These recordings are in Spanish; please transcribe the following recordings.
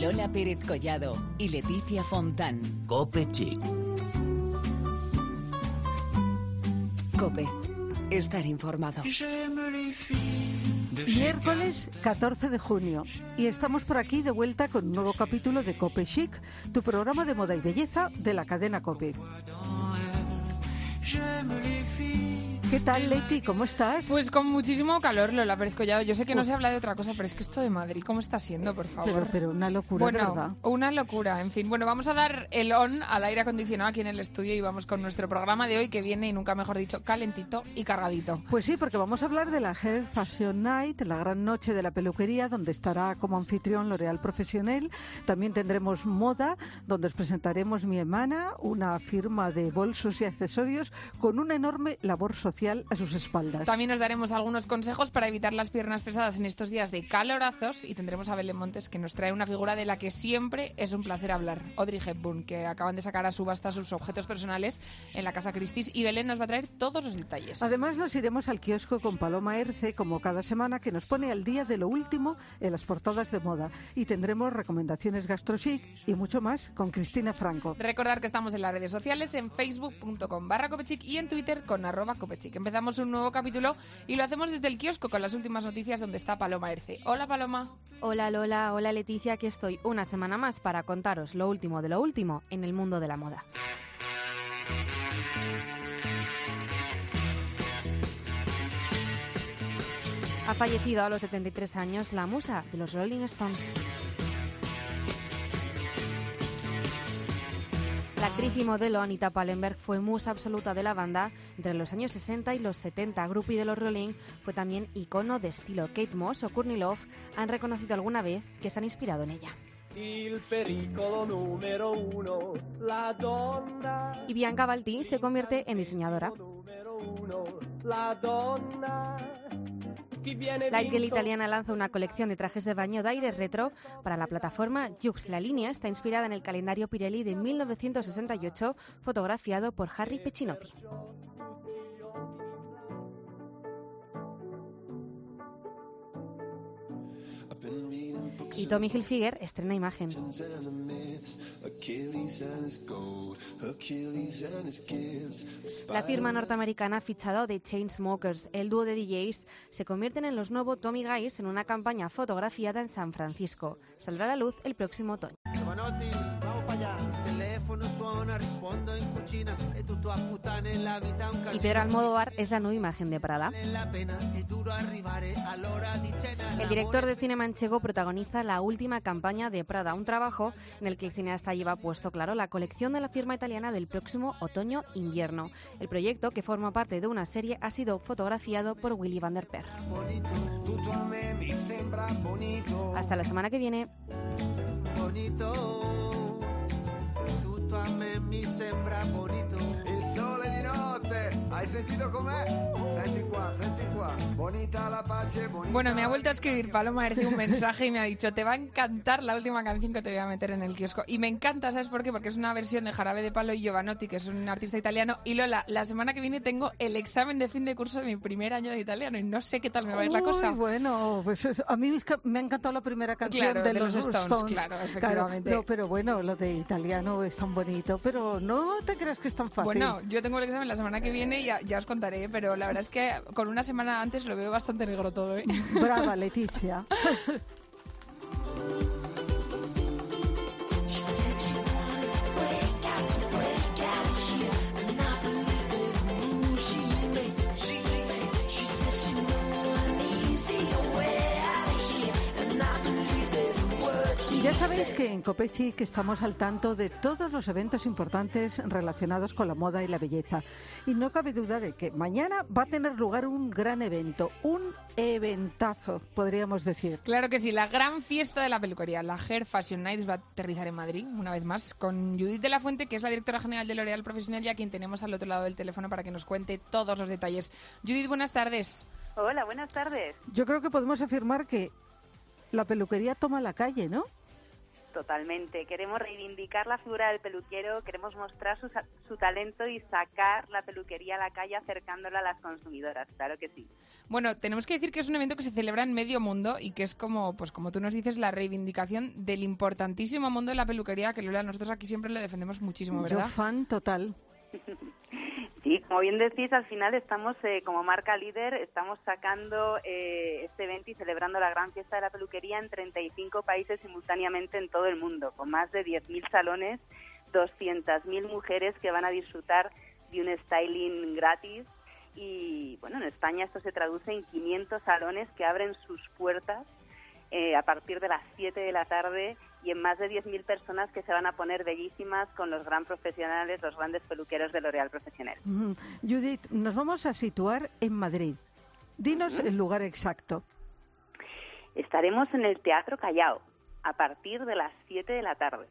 Lola Pérez Collado y Leticia Fontán. Cope Chic. Cope. Estar informado. Miércoles 14 de junio y estamos por aquí de vuelta con un nuevo capítulo de Cope Chic, tu programa de moda y belleza de la cadena Cope. ¿Qué tal, Leti? ¿Cómo estás? Pues con muchísimo calor, Lola Pérez Collado. Yo sé que no se habla de otra cosa, pero es que esto de Madrid, ¿cómo está siendo, por favor? Pero, pero una locura, bueno, ¿verdad? una locura. En fin, bueno, vamos a dar el on al aire acondicionado aquí en el estudio y vamos con nuestro programa de hoy que viene, y nunca mejor dicho, calentito y cargadito. Pues sí, porque vamos a hablar de la Hair Fashion Night, la gran noche de la peluquería, donde estará como anfitrión L'Oreal Profesional. También tendremos moda, donde os presentaremos mi hermana, una firma de bolsos y accesorios con una enorme labor social a sus espaldas. También os daremos algunos consejos para evitar las piernas pesadas en estos días de calorazos y tendremos a Belén Montes que nos trae una figura de la que siempre es un placer hablar, Audrey Hepburn, que acaban de sacar a subasta sus objetos personales en la Casa Christie's y Belén nos va a traer todos los detalles. Además nos iremos al kiosco con Paloma Erce como cada semana que nos pone al día de lo último en las portadas de moda y tendremos recomendaciones gastrochic y mucho más con Cristina Franco. Recordar que estamos en las redes sociales en facebook.com barra copechic y en twitter con arroba copechic. Empezamos un nuevo capítulo y lo hacemos desde el kiosco con las últimas noticias donde está Paloma Erce. Hola Paloma. Hola Lola, hola Leticia, aquí estoy una semana más para contaros lo último de lo último en el mundo de la moda. Ha fallecido a los 73 años la musa de los Rolling Stones. La actriz y modelo Anita Pallenberg fue musa absoluta de la banda entre los años 60 y los 70. Groupie de los Rolling fue también icono de estilo. Kate Moss o Courtney Love han reconocido alguna vez que se han inspirado en ella. Y Bianca Balti se convierte en diseñadora. La Girl italiana lanza una colección de trajes de baño de aire retro para la plataforma Jux. La línea está inspirada en el calendario Pirelli de 1968, fotografiado por Harry Pecinotti. Y Tommy Hilfiger estrena imagen. La firma norteamericana ha fichado de Chainsmokers. El dúo de DJs se convierten en los nuevos Tommy Guys en una campaña fotografiada en San Francisco. Saldrá a la luz el próximo otoño. Y Pedro Almodóvar es la nueva imagen de Prada. El director de cine manchego protagoniza la última campaña de Prada, un trabajo en el que el cineasta lleva puesto claro la colección de la firma italiana del próximo otoño-invierno. El proyecto, que forma parte de una serie, ha sido fotografiado por Willy van der Per. Hasta la semana que viene. Il sole di notte, hai sentito com'è? Senti qua, senti. Bonita la pace, bonita. Bueno, me ha vuelto a escribir Paloma Erce un mensaje y me ha dicho, te va a encantar la última canción que te voy a meter en el kiosco. Y me encanta, ¿sabes por qué? Porque es una versión de Jarabe de Palo y Giovanotti, que es un artista italiano. Y Lola, la semana que viene tengo el examen de fin de curso de mi primer año de italiano y no sé qué tal me va a ir la cosa. Uy, bueno, pues es- a mí me ha encantado la primera canción Claro, de, de los Stones, claro, efectivamente. no, pero bueno, lo de italiano es tan bonito, pero no te creas que es tan fácil. Bueno, yo tengo el examen la semana que viene y ya, ya os contaré, pero la verdad es que con una semana antes lo veo bastante negro todo, ¿eh? Brava, Leticia. Ya sabéis que en Copechic estamos al tanto de todos los eventos importantes relacionados con la moda y la belleza. Y no cabe duda de que mañana va a tener lugar un gran evento, un eventazo, podríamos decir. Claro que sí, la gran fiesta de la peluquería, la Hair Fashion Nights, va a aterrizar en Madrid, una vez más, con Judith de la Fuente, que es la directora general de L'Oréal Profesional y a quien tenemos al otro lado del teléfono para que nos cuente todos los detalles. Judith, buenas tardes. Hola, buenas tardes. Yo creo que podemos afirmar que la peluquería toma la calle, ¿no? Totalmente. Queremos reivindicar la figura del peluquero, queremos mostrar su, su talento y sacar la peluquería a la calle acercándola a las consumidoras, claro que sí. Bueno, tenemos que decir que es un evento que se celebra en medio mundo y que es como, pues como tú nos dices, la reivindicación del importantísimo mundo de la peluquería, que Lola, nosotros aquí siempre lo defendemos muchísimo, Yo ¿verdad? fan total. Sí, como bien decís, al final estamos eh, como marca líder, estamos sacando eh, este evento y celebrando la gran fiesta de la peluquería en 35 países simultáneamente en todo el mundo, con más de 10.000 salones, 200.000 mujeres que van a disfrutar de un styling gratis. Y bueno, en España esto se traduce en 500 salones que abren sus puertas eh, a partir de las 7 de la tarde y en más de 10.000 personas que se van a poner bellísimas con los gran profesionales, los grandes peluqueros de L'Oréal Profesional. Judith, nos vamos a situar en Madrid. Dinos el lugar exacto. Estaremos en el Teatro Callao a partir de las 7 de la tarde,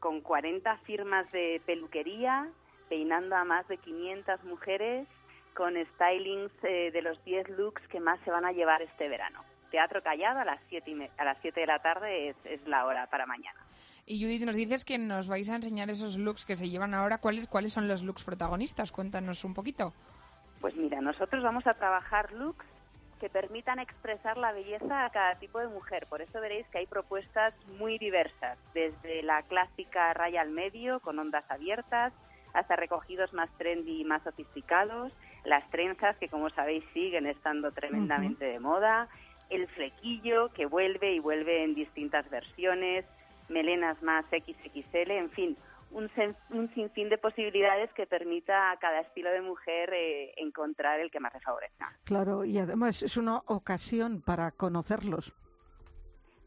con 40 firmas de peluquería, peinando a más de 500 mujeres, con stylings eh, de los 10 looks que más se van a llevar este verano. Teatro Callao a las 7, y me- a las 7 de la tarde es, es la hora para mañana. Y Judith, nos dices que nos vais a enseñar esos looks que se llevan ahora. ¿Cuáles, cuáles son los looks protagonistas? Cuéntanos un poquito. Pues mira, nosotros vamos a trabajar looks que permitan expresar la belleza a cada tipo de mujer. Por eso veréis que hay propuestas muy diversas, desde la clásica raya al medio, con ondas abiertas, hasta recogidos más trendy y más sofisticados, las trenzas, que como sabéis siguen estando tremendamente de moda, el flequillo, que vuelve y vuelve en distintas versiones, melenas más XXL, en fin, un, un sinfín de posibilidades que permita a cada estilo de mujer eh, encontrar el que más le favorezca. Claro, y además es una ocasión para conocerlos.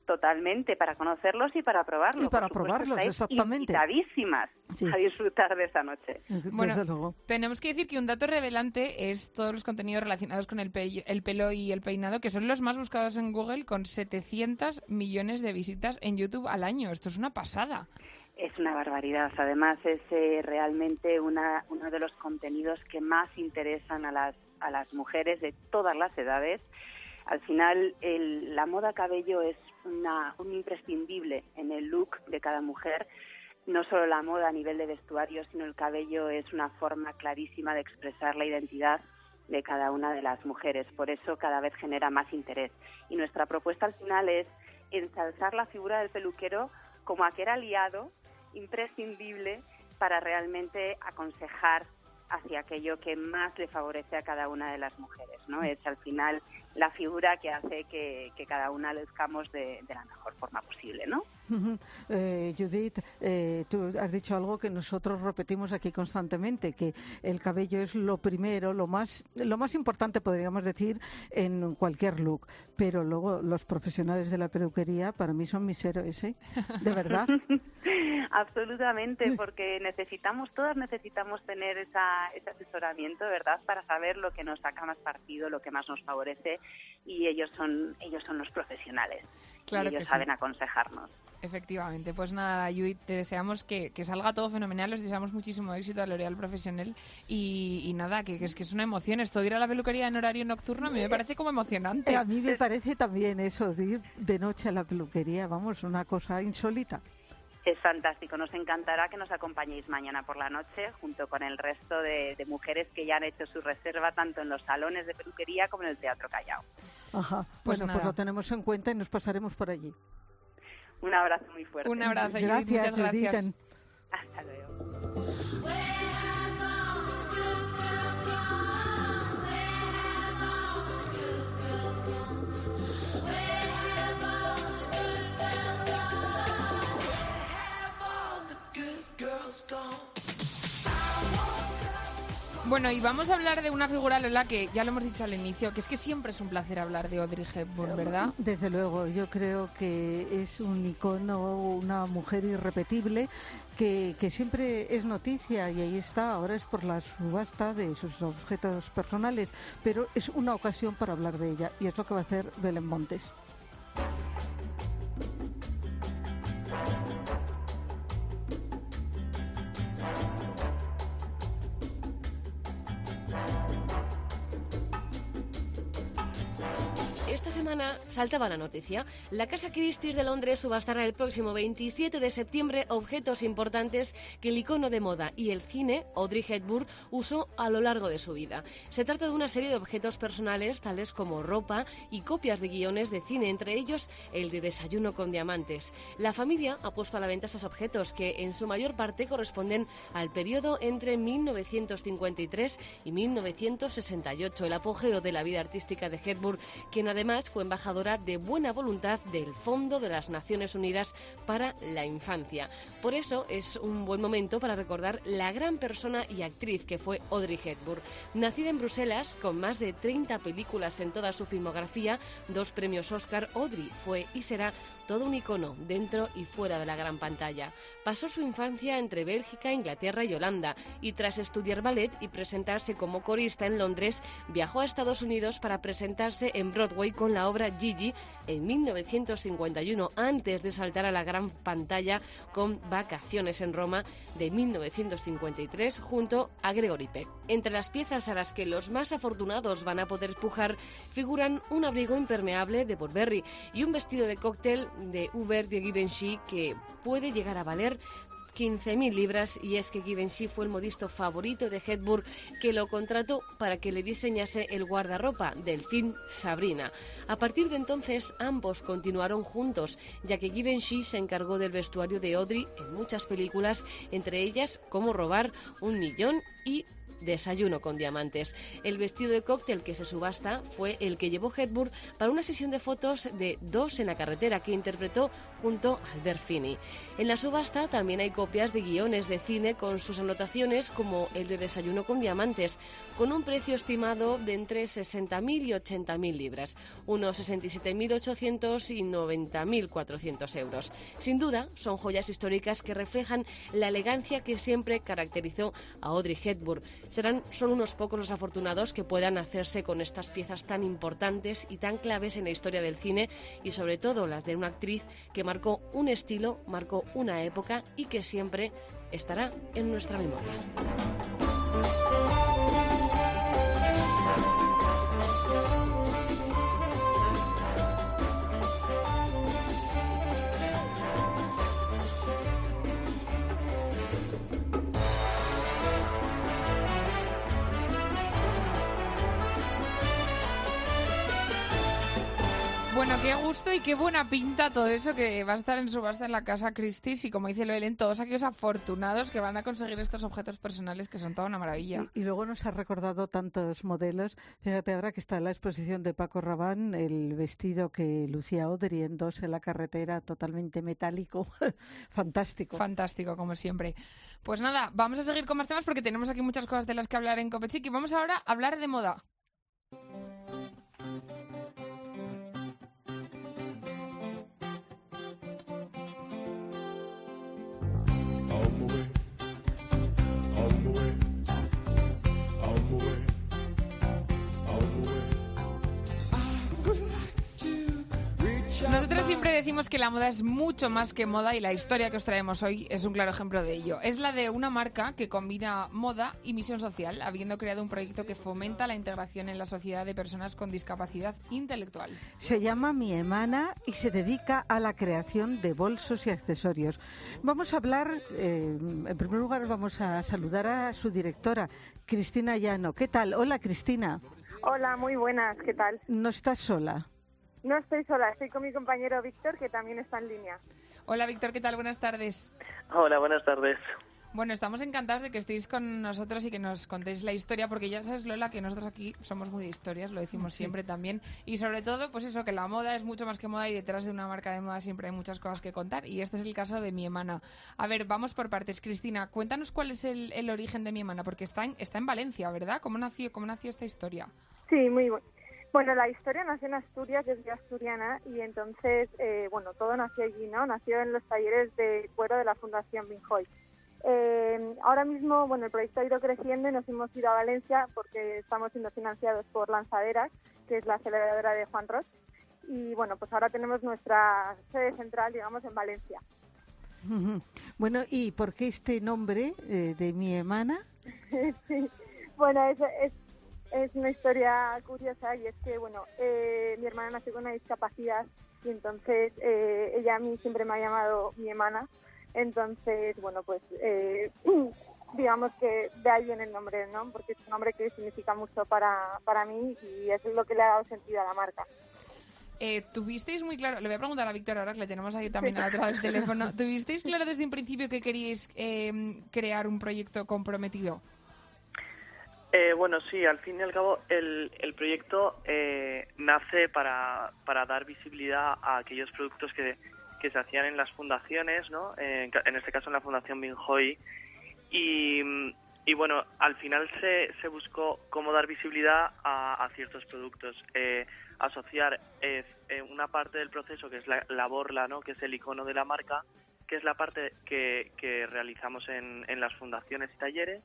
Totalmente, para conocerlos y para probarlos. Y para Por probarlos, exactamente. Invitadísimas Sí. a disfrutar de esa noche. Bueno, Desde luego. Tenemos que decir que un dato revelante es todos los contenidos relacionados con el, pe- el pelo y el peinado, que son los más buscados en Google, con 700 millones de visitas en YouTube al año. Esto es una pasada. Es una barbaridad. Además, es eh, realmente una, uno de los contenidos que más interesan a las, a las mujeres de todas las edades. Al final, el- la moda cabello es una, un imprescindible en el look de cada mujer. No solo la moda a nivel de vestuario, sino el cabello es una forma clarísima de expresar la identidad de cada una de las mujeres. Por eso cada vez genera más interés. Y nuestra propuesta al final es ensalzar la figura del peluquero como aquel aliado imprescindible para realmente aconsejar hacia aquello que más le favorece a cada una de las mujeres, ¿no? Es al final la figura que hace que, que cada una luzcamos de, de la mejor forma posible, ¿no? Eh, Judith, eh, tú has dicho algo que nosotros repetimos aquí constantemente, que el cabello es lo primero, lo más, lo más importante, podríamos decir, en cualquier look. Pero luego los profesionales de la peluquería para mí son mis héroes, ¿eh? De verdad. Absolutamente, porque necesitamos, todas necesitamos tener esa, ese asesoramiento, ¿verdad? Para saber lo que nos saca más partido, lo que más nos favorece, y ellos son, ellos son los profesionales. Claro y ellos que sí. saben aconsejarnos. Efectivamente, pues nada, Judith, te deseamos que, que salga todo fenomenal, les deseamos muchísimo éxito a L'Oreal Profesional y, y nada, que, que es que es una emoción. Esto de ir a la peluquería en horario nocturno a mí me parece como emocionante. Eh, a mí me parece también eso, de ir de noche a la peluquería, vamos, una cosa insólita. Es fantástico, nos encantará que nos acompañéis mañana por la noche junto con el resto de, de mujeres que ya han hecho su reserva tanto en los salones de peluquería como en el Teatro Callao. Ajá. Pues bueno, nada. pues lo tenemos en cuenta y nos pasaremos por allí. Un abrazo muy fuerte. Un abrazo, Judith, Gracias, muchas Judith. gracias. Hasta luego. Bueno, y vamos a hablar de una figura, Lola, que ya lo hemos dicho al inicio, que es que siempre es un placer hablar de Audrey Hepburn, ¿verdad? Desde luego, yo creo que es un icono, una mujer irrepetible que, que siempre es noticia y ahí está, ahora es por la subasta de sus objetos personales, pero es una ocasión para hablar de ella y es lo que va a hacer Belén Montes. Saltaba la noticia. La Casa Christie's de Londres subastará el próximo 27 de septiembre objetos importantes que el icono de moda y el cine, Audrey Hepburn, usó a lo largo de su vida. Se trata de una serie de objetos personales tales como ropa y copias de guiones de cine, entre ellos el de Desayuno con Diamantes. La familia ha puesto a la venta estos objetos que en su mayor parte corresponden al periodo entre 1953 y 1968, el apogeo de la vida artística de Hepburn, quien además fue de buena voluntad del Fondo de las Naciones Unidas para la Infancia. Por eso es un buen momento para recordar la gran persona y actriz que fue Audrey Hepburn. Nacida en Bruselas, con más de 30 películas en toda su filmografía, dos premios Oscar, Audrey fue y será todo un icono dentro y fuera de la gran pantalla. Pasó su infancia entre Bélgica, Inglaterra y Holanda y tras estudiar ballet y presentarse como corista en Londres, viajó a Estados Unidos para presentarse en Broadway con la obra Gigi en 1951 antes de saltar a la gran pantalla con Vacaciones en Roma de 1953 junto a Gregory Peck. Entre las piezas a las que los más afortunados van a poder pujar figuran un abrigo impermeable de Burberry y un vestido de cóctel de Uber de Givenchy que puede llegar a valer 15.000 libras y es que Givenchy fue el modisto favorito de Hepburn que lo contrató para que le diseñase el guardarropa del film Sabrina. A partir de entonces ambos continuaron juntos ya que Givenchy se encargó del vestuario de Audrey en muchas películas, entre ellas Cómo robar un millón y Desayuno con diamantes. El vestido de cóctel que se subasta fue el que llevó Hepburn para una sesión de fotos de Dos en la carretera que interpretó junto a Albert Finney. En la subasta también hay copias de guiones de cine con sus anotaciones como el de Desayuno con diamantes, con un precio estimado de entre 60.000 y 80.000 libras, unos 67.800 y 90.400 euros. Sin duda, son joyas históricas que reflejan la elegancia que siempre caracterizó a Audrey Hepburn. Serán solo unos pocos los afortunados que puedan hacerse con estas piezas tan importantes y tan claves en la historia del cine y sobre todo las de una actriz que marcó un estilo, marcó una época y que siempre estará en nuestra memoria. Qué gusto y qué buena pinta todo eso que va a estar en subasta en la casa Christie's y como dice Loelen, todos aquellos afortunados que van a conseguir estos objetos personales que son toda una maravilla. Y, y luego nos ha recordado tantos modelos. Fíjate ahora que está en la exposición de Paco Rabán el vestido que lucía Audrey en dos en la carretera, totalmente metálico. Fantástico. Fantástico, como siempre. Pues nada, vamos a seguir con más temas porque tenemos aquí muchas cosas de las que hablar en Copechic y vamos ahora a hablar de moda. Nosotros siempre decimos que la moda es mucho más que moda y la historia que os traemos hoy es un claro ejemplo de ello. Es la de una marca que combina moda y misión social, habiendo creado un proyecto que fomenta la integración en la sociedad de personas con discapacidad intelectual. Se llama Mi Emana y se dedica a la creación de bolsos y accesorios. Vamos a hablar, eh, en primer lugar vamos a saludar a su directora, Cristina Llano. ¿Qué tal? Hola Cristina, Hola, muy buenas, ¿qué tal? no estás sola. No estoy sola, estoy con mi compañero Víctor, que también está en línea. Hola Víctor, ¿qué tal? Buenas tardes. Hola, buenas tardes. Bueno, estamos encantados de que estéis con nosotros y que nos contéis la historia, porque ya sabes, Lola, que nosotros aquí somos muy de historias, lo decimos siempre también. Y sobre todo, pues eso, que la moda es mucho más que moda y detrás de una marca de moda siempre hay muchas cosas que contar. Y este es el caso de mi hermana. A ver, vamos por partes. Cristina, cuéntanos cuál es el, el origen de mi hermana, porque está en, está en Valencia, ¿verdad? ¿Cómo nació, ¿Cómo nació esta historia? Sí, muy bueno. Bueno, la historia nació en Asturias, yo soy asturiana, y entonces, eh, bueno, todo nació allí, ¿no? Nació en los talleres de cuero de la Fundación Binjoy. Eh, ahora mismo, bueno, el proyecto ha ido creciendo y nos hemos ido a Valencia porque estamos siendo financiados por Lanzaderas, que es la aceleradora de Juan Roch. Y bueno, pues ahora tenemos nuestra sede central, digamos, en Valencia. Bueno, ¿y por qué este nombre eh, de Mi Emana? sí. Bueno, es, es, es una historia curiosa y es que, bueno, eh, mi hermana nació con una discapacidad y entonces eh, ella a mí siempre me ha llamado mi hermana. Entonces, bueno, pues eh, digamos que de ahí viene el nombre, ¿no? Porque es un nombre que significa mucho para, para mí y eso es lo que le ha dado sentido a la marca. Eh, ¿Tuvisteis muy claro, le voy a preguntar a Víctor ahora que le tenemos ahí también al otro lado del teléfono, ¿tuvisteis claro desde un principio que queríais eh, crear un proyecto comprometido? Eh, bueno, sí, al fin y al cabo el, el proyecto eh, nace para, para dar visibilidad a aquellos productos que, se hacían en las fundaciones, ¿no? Eh, en, este caso en la Fundación Binjoy. Y, y bueno, al final se, se buscó cómo dar visibilidad a, ciertos productos. Eh, asociar eh, una parte del proceso que es la, la borla, ¿no? Que es el icono de la marca, que es la parte que, que realizamos en, en las fundaciones y talleres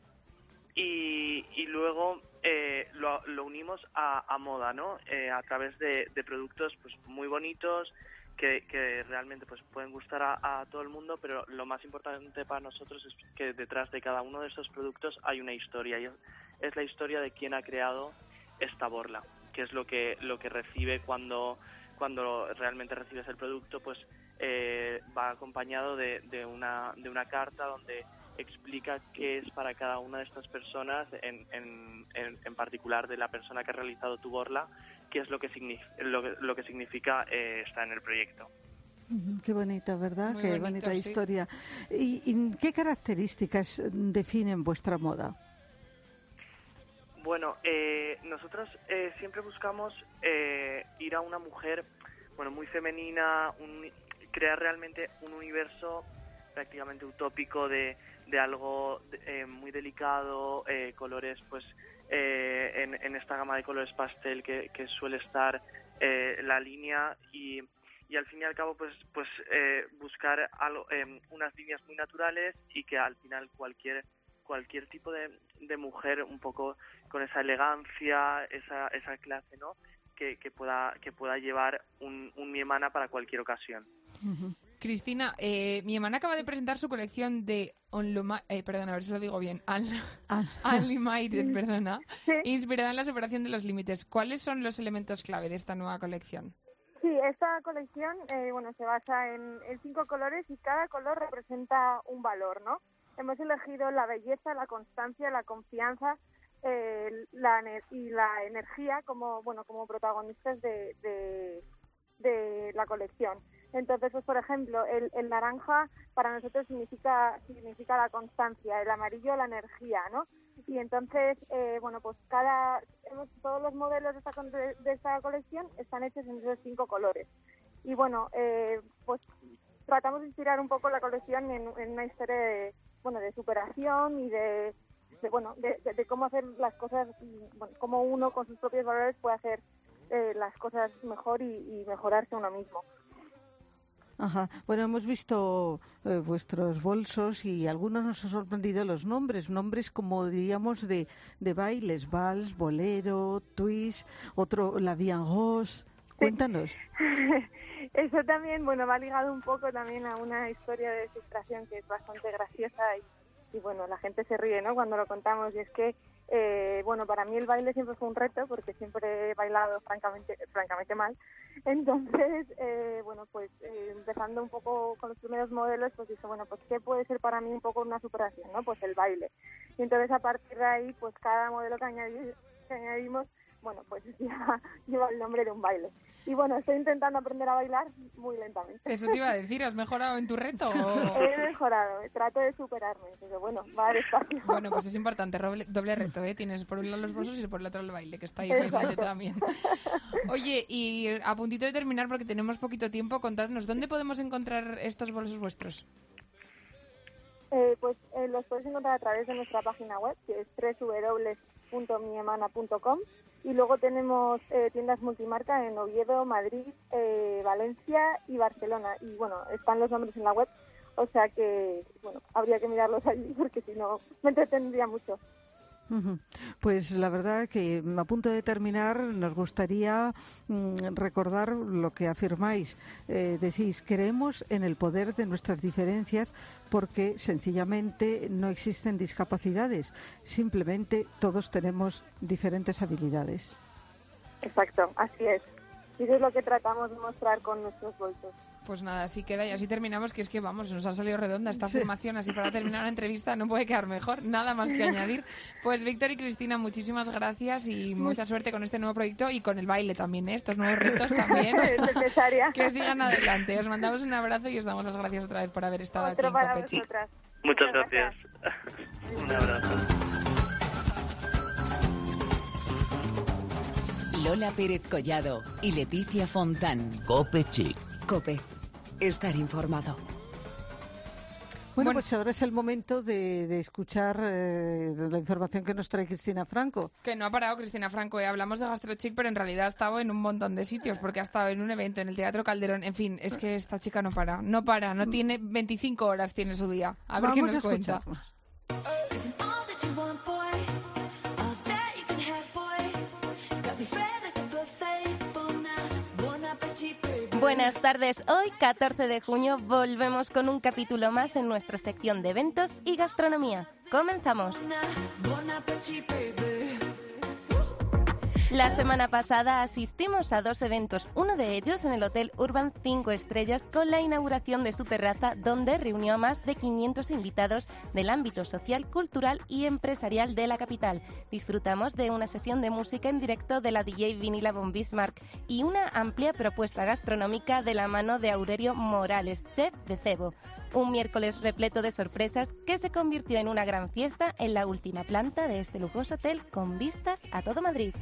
y, y luego eh, lo, lo unimos a, a moda, ¿no? Eh, a través de, de productos pues muy bonitos que, que realmente pues pueden gustar a, a todo el mundo, pero lo más importante para nosotros es que detrás de cada uno de estos productos hay una historia y es, la historia de quién ha creado esta borla, que es lo que lo que recibe cuando cuando realmente recibes el producto, pues eh, va acompañado de, de una de una carta donde explica qué es para cada una de estas personas, en, en, en, en particular de la persona que ha realizado tu borla, qué es lo que, significa, lo, que- lo que significa eh, estar en el proyecto. Qué bonita, ¿verdad? Muy Qué bonito, bonita sí. historia. ¿Y, y qué características definen vuestra moda? Bueno, eh, nosotros eh, siempre buscamos eh, ir a una mujer, bueno, muy femenina, un- crear realmente un universo prácticamente utópico de, de algo eh, muy delicado, eh, colores, pues, eh, en, en esta gama de colores pastel que, que suele estar eh, la línea y, y al fin y al cabo, pues, pues eh, buscar algo, eh, unas líneas muy naturales y que al final cualquier cualquier tipo de, de mujer un poco con esa elegancia, esa, esa clase, ¿no? Que, que pueda que pueda llevar un, un mi hermana para cualquier ocasión. Cristina, eh, mi hermana acaba de presentar su colección de Unluma- eh, perdona, a ver si lo digo bien, Un- Unlimited, perdona, inspirada en la superación de los límites. ¿Cuáles son los elementos clave de esta nueva colección? Sí, esta colección eh, bueno, se basa en, en cinco colores y cada color representa un valor, ¿no? Hemos elegido la belleza, la constancia, la confianza eh, la, y la energía como, bueno, como protagonistas de, de, de la colección. Entonces, pues, por ejemplo, el, el naranja para nosotros significa, significa la constancia, el amarillo la energía, ¿no? Y entonces, eh, bueno, pues cada, todos los modelos de esta, de esta colección están hechos en esos cinco colores. Y bueno, eh, pues tratamos de inspirar un poco la colección en, una historia de, bueno, de superación y de, bueno, de, de- cómo hacer las cosas, bueno, cómo uno con sus propios valores puede hacer eh, las cosas mejor y, y mejorarse uno mismo. Ajá. Bueno, hemos visto eh, vuestros bolsos y algunos nos han sorprendido los nombres, nombres como diríamos de, de bailes, vals, bolero, twist, otro la Bien Rose. Cuéntanos. Eso también, bueno, va ligado un poco también a una historia de frustración que es bastante graciosa y, y bueno, la gente se ríe, ¿no? Cuando lo contamos y es que, eh, bueno, para mí el baile siempre fue un reto porque siempre he bailado francamente, francamente mal. Entonces, eh, bueno, pues eh, empezando un poco con los primeros modelos, pues dije, bueno, pues ¿qué puede ser para mí un poco una superación, no? Pues el baile. Y entonces a partir de ahí, pues cada modelo que, añadi- que añadimos, bueno, pues lleva, lleva el nombre de un baile. Y bueno, estoy intentando aprender a bailar muy lentamente. Eso te iba a decir, ¿has mejorado en tu reto? o- He mejorado, trato de superarme, pero bueno, va despacio. Bueno, pues es importante, doble, doble reto, ¿eh? Tienes por un lado los bolsos y por el otro el baile, que está ahí presente también. Oye, y a puntito de terminar, porque tenemos poquito tiempo, contadnos, ¿dónde podemos encontrar estos bolsos vuestros? Eh, pues eh, los puedes encontrar a través de nuestra página web, que es www.miemana.com. Y luego tenemos eh, tiendas multimarca en Oviedo, Madrid, eh, Valencia y Barcelona. Y bueno, están los nombres en la web, o sea que, bueno, habría que mirarlos allí porque si no me entretendría mucho. Pues la verdad que mm, a punto de terminar nos gustaría mm, recordar lo que afirmáis. Eh, decís, creemos en el poder de nuestras diferencias porque sencillamente no existen discapacidades, simplemente todos tenemos diferentes habilidades. Exacto, así es. Y eso es lo que tratamos de mostrar con nuestros bolsos. Pues nada, así queda y así terminamos, que es que vamos, nos ha salido redonda esta Sí. afirmación, así para terminar la entrevista no puede quedar mejor, nada más que añadir. Pues Víctor y Cristina, muchísimas gracias y mucha suerte con este nuevo proyecto y con el baile también, ¿eh? estos nuevos retos también. Es necesaria. que sigan adelante. Os mandamos un abrazo y os damos las gracias otra vez por haber estado Otro aquí en vosotras. Muchas gracias. Un abrazo. Lola Pérez Collado y Leticia Fontán. Cope Chic. Cope. Estar informado. Bueno, Bueno. pues ahora es el momento de, de escuchar eh, la información que nos trae Cristina Franco. Que no ha parado Cristina Franco, ¿eh? hablamos de GastroChic, pero en realidad ha estado en un montón de sitios, porque ha estado en un evento, en el Teatro Calderón, en fin, es que esta chica no para, no para, no tiene 25 horas tiene su día. A ver qué Vamos nos a cuenta. Buenas tardes, hoy 14 de junio volvemos con un capítulo más en nuestra sección de eventos y gastronomía. Comenzamos. La semana pasada asistimos a dos eventos, uno de ellos en el Hotel Urban 5 Estrellas con la inauguración de su terraza donde reunió a más de 500 invitados del ámbito social, cultural y empresarial de la capital. Disfrutamos de una sesión de música en directo de la DJ Vinila von Bismarck y una amplia propuesta gastronómica de la mano de Aurelio Morales, chef de Cebo. Un miércoles repleto de sorpresas que se convirtió en una gran fiesta en la última planta de este lujoso hotel con vistas a todo Madrid.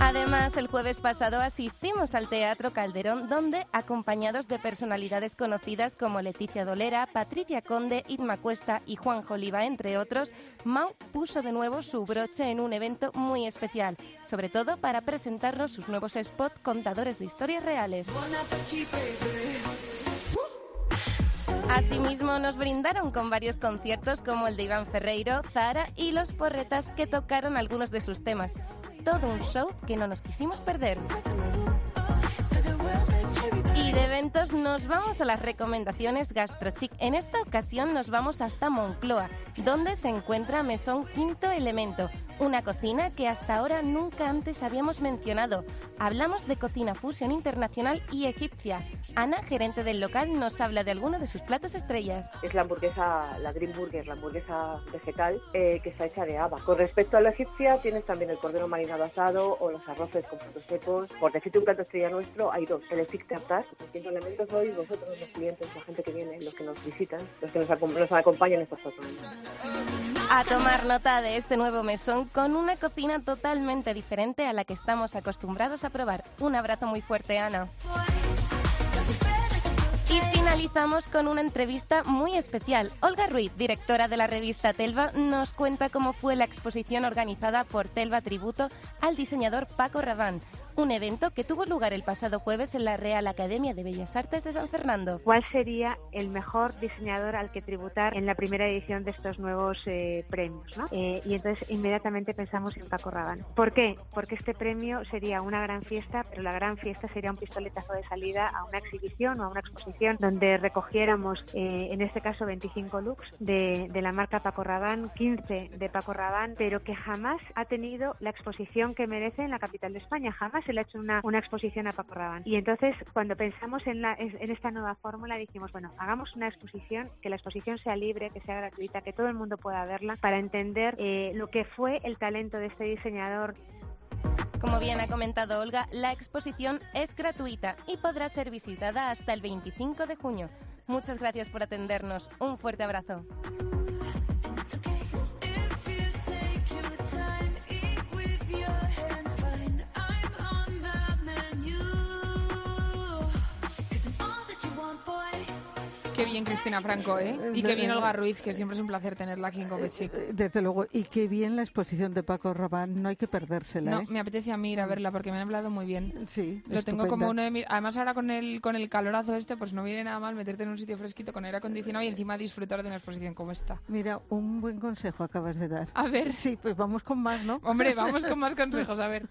Además, el jueves pasado asistimos al Teatro Calderón, donde, acompañados de personalidades conocidas como Leticia Dolera, Patricia Conde, Irma Cuesta y Juan Joliva, entre otros, Mau puso de nuevo su broche en un evento muy especial, sobre todo para presentarnos sus nuevos spots contadores de historias reales. Asimismo, nos brindaron con varios conciertos como el de Iván Ferreiro, Zara y Los Porretas que tocaron algunos de sus temas. Todo un show que no nos quisimos perder. De eventos nos vamos a las recomendaciones GastroChic. En esta ocasión nos vamos hasta Moncloa, donde se encuentra Mesón Quinto Elemento, una cocina que hasta ahora nunca antes habíamos mencionado. Hablamos de cocina fusión internacional y egipcia. Ana, gerente del local, nos habla de alguno de sus platos estrellas. es la hamburguesa, la Green Burger, la hamburguesa vegetal eh, que está hecha de haba. Con respecto a la egipcia, tienes también el cordero marinado asado o los arroces con frutos secos. Por decirte un plato estrella nuestro, hay dos. El Efik Tartar, vosotros, los clientes, la gente que viene, los que nos visitan, los que nos, acom- nos acompañan estos cuatro años. A tomar nota de este nuevo mesón con una cocina totalmente diferente a la que estamos acostumbrados a probar. Un abrazo muy fuerte, Ana. Y finalizamos con una entrevista muy especial. Olga Ruiz, directora de la revista Telva, nos cuenta cómo fue la exposición organizada por Telva Tributo al diseñador Paco Rabán. Un evento que tuvo lugar el pasado jueves en la Real Academia de Bellas Artes de San Fernando. ¿Cuál sería el mejor diseñador al que tributar en la primera edición de estos nuevos eh, premios? ¿no? Eh, y entonces inmediatamente pensamos en Paco Rabanne. ¿Por qué? Porque este premio sería una gran fiesta, pero la gran fiesta sería un pistoletazo de salida a una exhibición o a una exposición donde recogiéramos, eh, en este caso, 25 looks de, de la marca Paco Rabanne, 15 de Paco Rabanne, pero que jamás ha tenido la exposición que merece en la capital de España. Jamás se le ha hecho una, una exposición a Paco Rabanne. Y entonces, cuando pensamos en, la, en esta nueva fórmula, dijimos, bueno, hagamos una exposición, que la exposición sea libre, que sea gratuita, que todo el mundo pueda verla, para entender eh, lo que fue el talento de este diseñador Como bien ha comentado Olga, la exposición es gratuita y podrá ser visitada hasta el 25 de junio. Muchas gracias por atendernos. Un fuerte abrazo. Qué bien Cristina Franco, ¿eh? Y qué bien Olga Ruiz, que siempre es un placer tenerla aquí en Copechic. Desde luego, y qué bien la exposición de Paco Rabanne, no hay que perdérsela. No, ¿eh? me apetece a mí ir a verla porque me han hablado muy bien. Sí, Lo tengo estupenda. como uno de mis... Además ahora con el, con el calorazo este, pues no viene nada mal meterte en un sitio fresquito con aire acondicionado y encima disfrutar de una exposición como esta. Mira, un buen consejo acabas de dar. A ver. Sí, pues vamos con más, ¿no? Hombre, vamos con más consejos, a ver.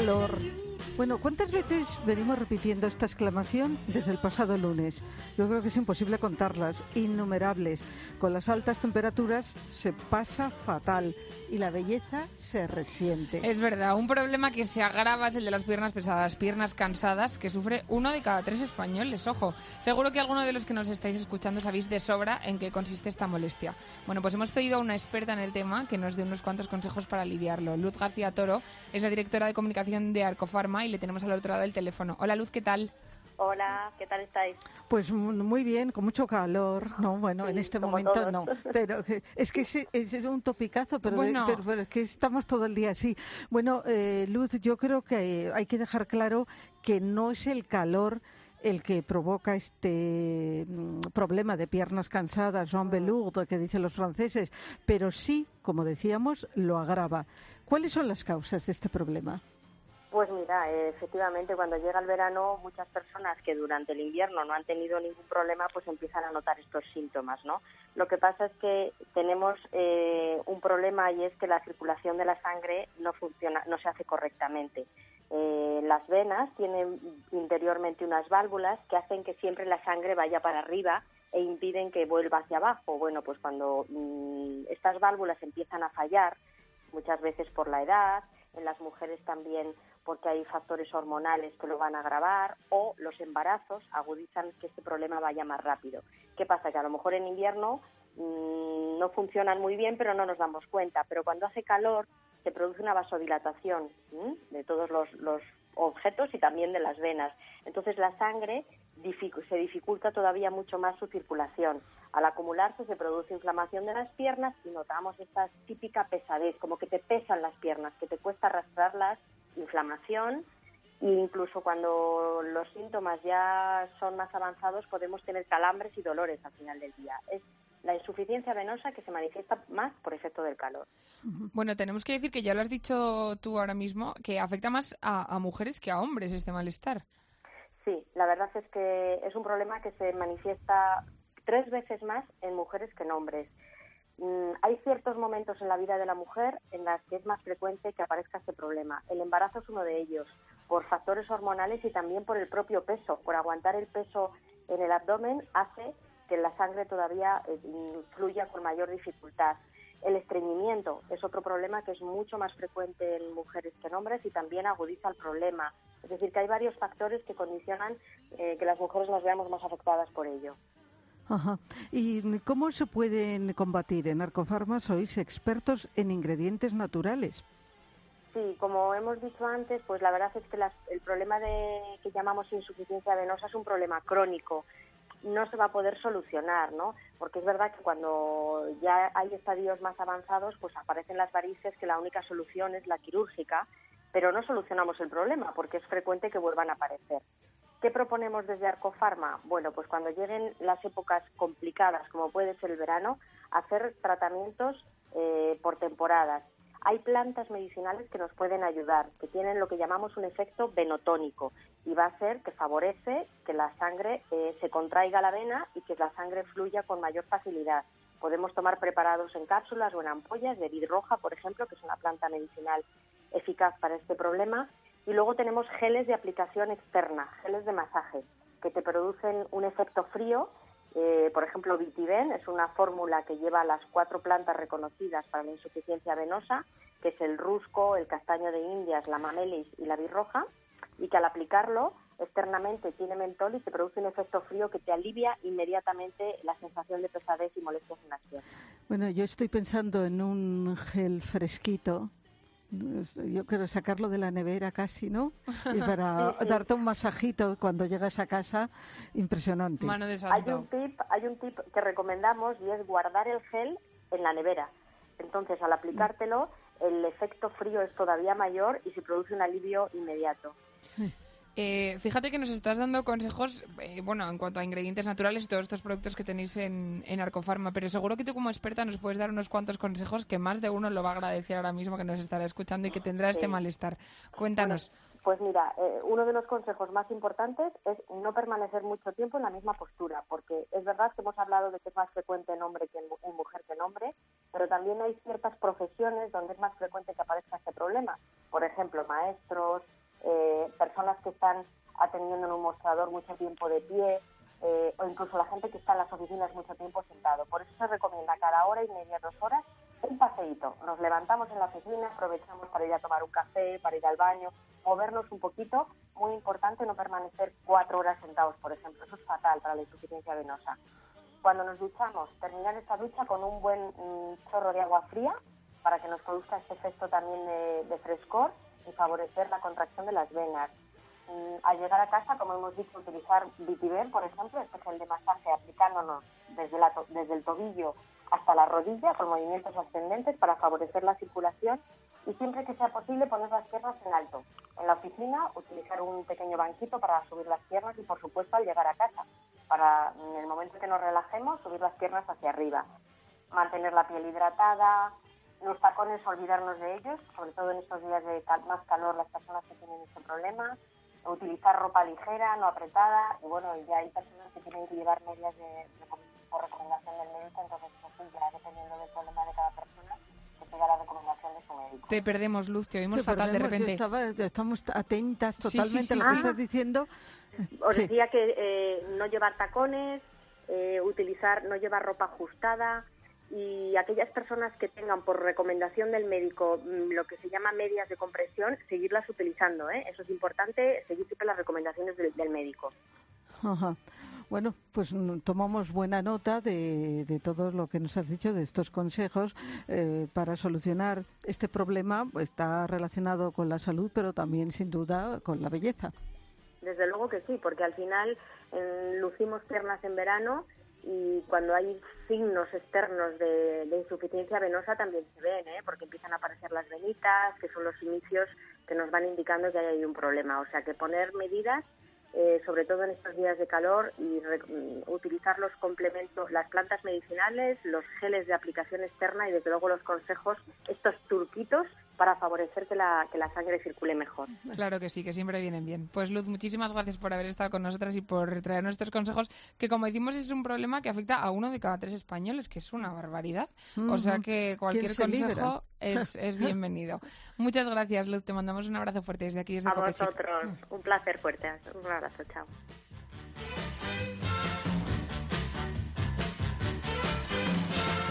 Calor! Bueno, ¿cuántas veces venimos repitiendo esta exclamación desde el pasado lunes? Yo creo que es imposible contarlas, innumerables. Con las altas temperaturas se pasa fatal y la belleza se resiente. Es verdad, un problema que se agrava es el de las piernas pesadas, piernas cansadas, que sufre uno de cada tres españoles. Ojo, seguro que alguno de los que nos estáis escuchando sabéis de sobra en qué consiste esta molestia. Bueno, pues hemos pedido a una experta en el tema que nos dé unos cuantos consejos para aliviarlo. Luz García Toro es la directora de comunicación de Arcofarma y le tenemos al otro lado del teléfono. Hola Luz, ¿qué tal? Hola, ¿qué tal estáis? Pues mu- muy bien, con mucho calor. No, bueno, en este momento todos. no. Pero es que es, es un topicazo, pero, de- Bueno. pero- pero es que estamos todo el día así. Bueno, eh, Luz, yo creo que hay que dejar claro que no es el calor el que provoca este mm, problema de piernas cansadas, Jean Velourde, que dicen los franceses, pero sí, como decíamos, lo agrava. ¿Cuáles son las causas de este problema? Pues mira, eh, efectivamente, cuando llega el verano, muchas personas que durante el invierno no han tenido ningún problema, pues empiezan a notar estos síntomas, ¿no? Lo que pasa es que tenemos eh, un problema y es que la circulación de la sangre no funciona, no se hace correctamente. Eh, las venas tienen interiormente unas válvulas que hacen que siempre la sangre vaya para arriba e impiden que vuelva hacia abajo. Bueno, pues cuando mm, estas válvulas empiezan a fallar, muchas veces por la edad, en las mujeres también porque hay factores hormonales que lo van a agravar o los embarazos agudizan que este problema vaya más rápido. ¿Qué pasa? Que a lo mejor en invierno mm, no funcionan muy bien pero no nos damos cuenta, pero cuando hace calor se produce una vasodilatación de todos los, los objetos y también de las venas. Entonces la sangre se dificulta todavía mucho más su circulación. Al acumularse se produce inflamación de las piernas y notamos esta típica pesadez, como que te pesan las piernas, que te cuesta arrastrarlas, inflamación e incluso cuando los síntomas ya son más avanzados podemos tener calambres y dolores al final del día. Es la insuficiencia venosa que se manifiesta más por efecto del calor. Bueno, tenemos que decir que ya lo has dicho tú ahora mismo, que afecta más a, a mujeres que a hombres este malestar. Sí, la verdad es que es un problema que se manifiesta tres veces más en mujeres que en hombres. Mm, hay ciertos momentos en la vida de la mujer en las que es más frecuente que aparezca este problema. El embarazo es uno de ellos, por factores hormonales y también por el propio peso. Por aguantar el peso en el abdomen hace que la sangre todavía eh, fluya con mayor dificultad. El estreñimiento es otro problema que es mucho más frecuente en mujeres que en hombres y también agudiza el problema. Es decir, que hay varios factores que condicionan eh, que las mujeres nos veamos más afectadas por ello. Ajá. ¿Y cómo se pueden combatir? En Arcofarma sois expertos en ingredientes naturales. Sí, como hemos dicho antes, pues la verdad es que las- el problema de que llamamos insuficiencia venosa es un problema crónico. No se va a poder solucionar, ¿no? Porque es verdad que cuando ya hay estadios más avanzados, pues aparecen las varices que la única solución es la quirúrgica, pero no solucionamos el problema porque es frecuente que vuelvan a aparecer. ¿Qué proponemos desde Arcofarma? Bueno, pues cuando lleguen las épocas complicadas, como puede ser el verano, hacer tratamientos eh, por temporadas. Hay plantas medicinales que nos pueden ayudar, que tienen lo que llamamos un efecto venotónico y va a ser que favorece que la sangre eh, se contraiga la vena y que la sangre fluya con mayor facilidad. Podemos tomar preparados en cápsulas o en ampollas de vid roja, por ejemplo, que es una planta medicinal eficaz para este problema. Y luego tenemos geles de aplicación externa, geles de masaje, que te producen un efecto frío. Eh, por ejemplo, Vitiven es una fórmula que lleva las cuatro plantas reconocidas para la insuficiencia venosa, que es el rusco, el castaño de Indias, la mamelis y la birroja, y que al aplicarlo externamente tiene mentol y te produce un efecto frío que te alivia inmediatamente la sensación de pesadez y molestias en las piernas. Bueno, yo estoy pensando en un gel fresquito Yo quiero sacarlo de la nevera casi, ¿no? Y para Sí, sí. darte un masajito cuando llegas a casa, impresionante. Hay un tip, hay un tip que recomendamos y es guardar el gel en la nevera. Entonces, al aplicártelo, el efecto frío es todavía mayor y se produce un alivio inmediato. Eh, fíjate que nos estás dando consejos, eh, bueno, en cuanto a ingredientes naturales y todos estos productos que tenéis en, en Arcofarma, pero seguro que tú como experta nos puedes dar unos cuantos consejos que más de uno lo va a agradecer ahora mismo que nos estará escuchando y que tendrá este malestar. Cuéntanos. Pues mira, eh, uno de los consejos más importantes es no permanecer mucho tiempo en la misma postura, porque es verdad que hemos hablado de que es más frecuente en hombre que en, en mujer que en hombre, pero también hay ciertas profesiones donde es más frecuente que aparezca este problema. Por ejemplo, maestros, eh, personas que están atendiendo en un mostrador mucho tiempo de pie, eh, o incluso la gente que está en las oficinas mucho tiempo sentado. Por eso se recomienda cada hora y media, dos horas, un paseíto. Nos levantamos en la oficina, aprovechamos para ir a tomar un café, para ir al baño, movernos un poquito. Muy importante no permanecer cuatro horas sentados, por ejemplo. Eso es fatal para la insuficiencia venosa. Cuando nos duchamos, terminar esta ducha con un buen mm, chorro de agua fría para que nos produzca este efecto también de, de frescor y favorecer la contracción de las venas. Mm, Al llegar a casa, como hemos dicho, utilizar Vitiver, por ejemplo, este gel de masaje aplicándonos desde, la to- desde el tobillo hasta la rodilla con movimientos ascendentes para favorecer la circulación y siempre que sea posible poner las piernas en alto. En la oficina, utilizar un pequeño banquito para subir las piernas y, por supuesto, al llegar a casa, para en el momento que nos relajemos, subir las piernas hacia arriba. Mantener la piel hidratada, los tacones, olvidarnos de ellos, sobre todo en estos días de cal- más calor, las personas que tienen este problema. Utilizar ropa ligera, no apretada. Y bueno, ya hay personas que tienen que llevar medias de, de por recomendación del médico, entonces pues sí, ya dependiendo del problema de cada persona, que siga la recomendación de su médico. Te perdemos, Luz, te oímos Te fatal de perdemos, repente. estaba- estamos atentas Sí, sí, totalmente sí, a lo que estás diciendo. Os Sí. decía que eh, no llevar tacones, eh, utilizar, no llevar ropa ajustada y aquellas personas que tengan por recomendación del médico mm, lo que se llama medias de compresión, seguirlas utilizando. ¿eh? Eso es importante, seguir siempre las recomendaciones del, del médico. Ajá. Bueno, pues mm, tomamos buena nota de, de todo lo que nos has dicho, de estos consejos eh, para solucionar este problema. Está relacionado con la salud, pero también, sin duda, con la belleza. Desde luego que sí, porque al final eh, lucimos piernas en verano y cuando hay signos externos de, insuficiencia venosa también se ven, ¿eh? porque empiezan a aparecer las venitas, que son los inicios que nos van indicando que hay un problema. O sea que poner medidas, eh, sobre todo en estos días de calor, y re- mm, utilizar los complementos, las plantas medicinales, los geles de aplicación externa y desde luego los consejos, estos turquitos para favorecer que la, que la sangre circule mejor. Claro que sí, que siempre vienen bien. Pues Luz, muchísimas gracias por haber estado con nosotras y por traer nuestros consejos, que como decimos es un problema que afecta a uno de cada tres españoles, que es una barbaridad. O sea que cualquier ¿Quién se consejo es, es bienvenido. Muchas gracias, Luz. Te mandamos un abrazo fuerte desde aquí, desde A Copechic. vosotros, un placer fuerte. Un abrazo, chao.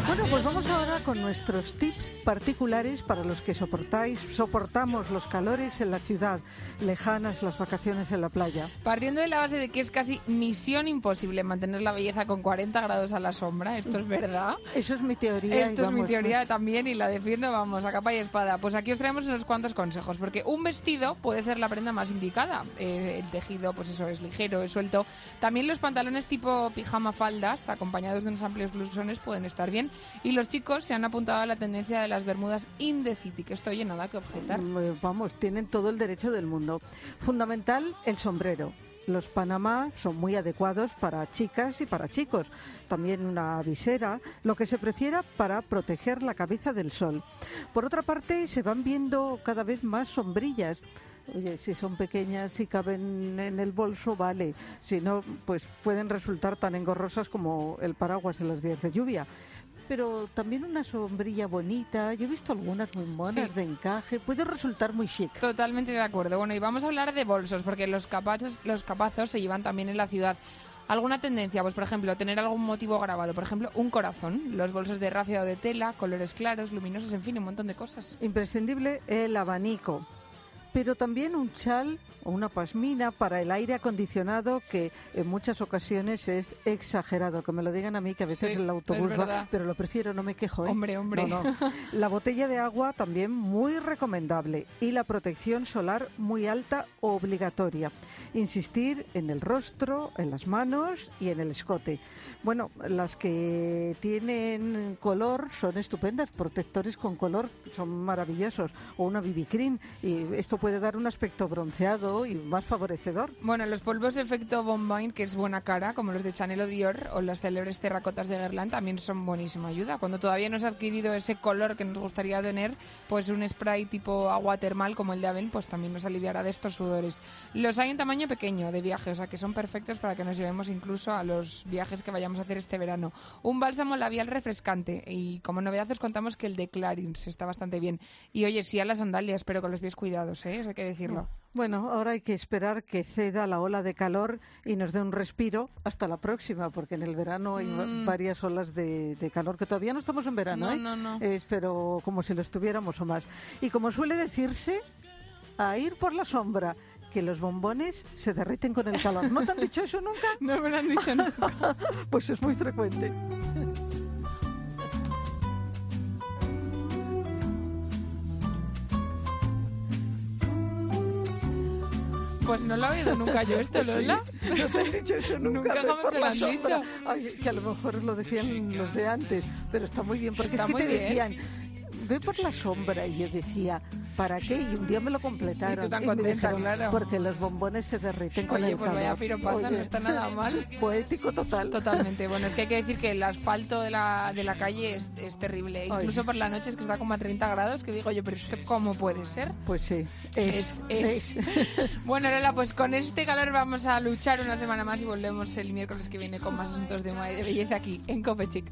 Bueno, pues vamos ahora con nuestros tips particulares para los que soportáis, soportamos los calores en la ciudad, lejanas las vacaciones en la playa. Partiendo de la base de que es casi misión imposible mantener la belleza con 40 grados a la sombra, esto es verdad. Eso es mi teoría. Esto es mi teoría también y la defiendo, vamos, a capa y espada. Pues aquí os traemos unos cuantos consejos, porque un vestido puede ser la prenda más indicada. Eh, el tejido, pues eso, es ligero, es suelto. También los pantalones tipo pijama faldas, acompañados de unos amplios blusones, pueden estar bien. Y los chicos se han apuntado a la tendencia de las bermudas in que esto oye nada que objetar. Mm, eh, Vamos, tienen todo el derecho del mundo. Fundamental, el sombrero. Los Panamá son muy adecuados para chicas y para chicos. También una visera, lo que se prefiera para proteger la cabeza del sol. Por otra parte, se van viendo cada vez más sombrillas. Oye, si son pequeñas y caben en el bolso, vale. Si no, pues pueden resultar tan engorrosas como el paraguas en los días de lluvia. Pero también una sombrilla bonita, yo he visto algunas muy monas Sí. de encaje, puede resultar muy chic. Totalmente de acuerdo. Bueno, y vamos a hablar de bolsos, porque los capazos, los capazos se llevan también en la ciudad. ¿Alguna tendencia? Pues, por ejemplo, tener algún motivo grabado. Por ejemplo, un corazón, los bolsos de rafia o de tela, colores claros, luminosos, en fin, un montón de cosas. Imprescindible el abanico. Pero también un chal o una pasmina para el aire acondicionado que en muchas ocasiones es exagerado. Que me lo digan a mí, que a veces Sí, el autobús va, pero lo prefiero, no me quejo. ¿eh? Hombre, hombre. No, no. La botella de agua también muy recomendable y la protección solar muy alta obligatoria. Insistir en el rostro, en las manos y en el escote. Bueno, las que tienen color son estupendas, protectores con color son maravillosos, o una BB cream, y esto puede dar un aspecto bronceado y más favorecedor. Bueno, los polvos efecto Bombine, que es buena cara, como los de Chanel o Dior, o las célebres terracotas de Guerlain, también son buenísima ayuda. Cuando todavía no has adquirido ese color que nos gustaría tener, pues un spray tipo agua termal como el de Aven, pues también nos aliviará de estos sudores. Los hay en tamaño pequeño de viaje, o sea que son perfectos para que nos llevemos incluso a los viajes que vayamos a hacer este verano. Un bálsamo labial refrescante y como novedad os contamos que el de Clarins está bastante bien. Y oye, sí a las sandalias, pero con los pies cuidados, ¿eh? Eso hay que decirlo. Bueno, ahora hay que esperar que ceda la ola de calor y nos dé un respiro hasta la próxima, porque en el verano hay Mm. varias olas de, de calor, que todavía no estamos en verano, No, ¿eh? no, no. Eh, pero como si lo estuviéramos o más. Y como suele decirse, a ir por la sombra, que los bombones se derriten con el calor. ¿No te han dicho eso nunca? No me lo han dicho nunca. pues es muy frecuente. Pues no lo he oído nunca yo esto, Sí, Lola. no te han dicho eso nunca. Nunca jamás lo han dicho. Ay, que a lo mejor lo decían los de antes, pero está muy bien, porque Está es que te bien. decían, ve por la sombra, y yo decía, ¿para qué? Y un día me lo completaron. Y tú tan contenta, dijeron, claro. porque los bombones se derriten con Oye, el pues vaya calor. piropaza, no está nada mal. Poético total. Totalmente. Bueno, es que hay que decir que el asfalto de la, de la calle es, es terrible. Incluso por la noche es que está como a 30 grados, que digo yo, pero esto cómo puede ser. Pues sí, es. Es, es. bueno, Lola, pues con este calor vamos a luchar una semana más y volvemos el miércoles que viene con más asuntos de moda y de belleza aquí en Copechic.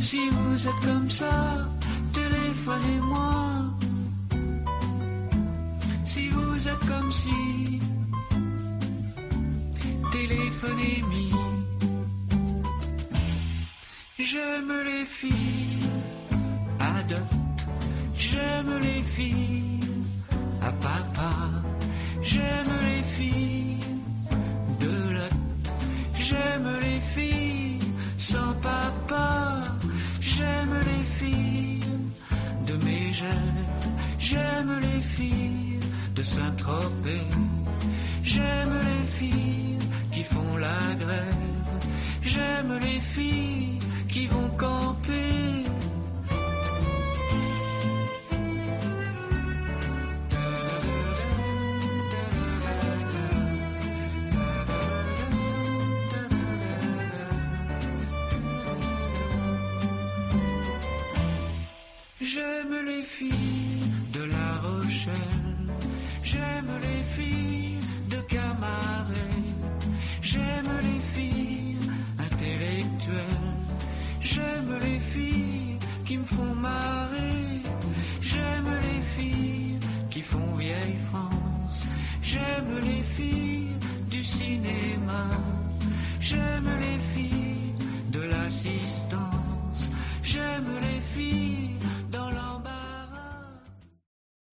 Si vous êtes comme ça, téléphonez-moi. Vous êtes comme si, téléphonez-moi. J'aime les filles à dot, j'aime les filles à papa, j'aime les filles de lot, j'aime les filles sans papa, j'aime les filles de Mégève, j'aime les filles j'aime les filles qui font la grève, j'aime les filles qui vont camper.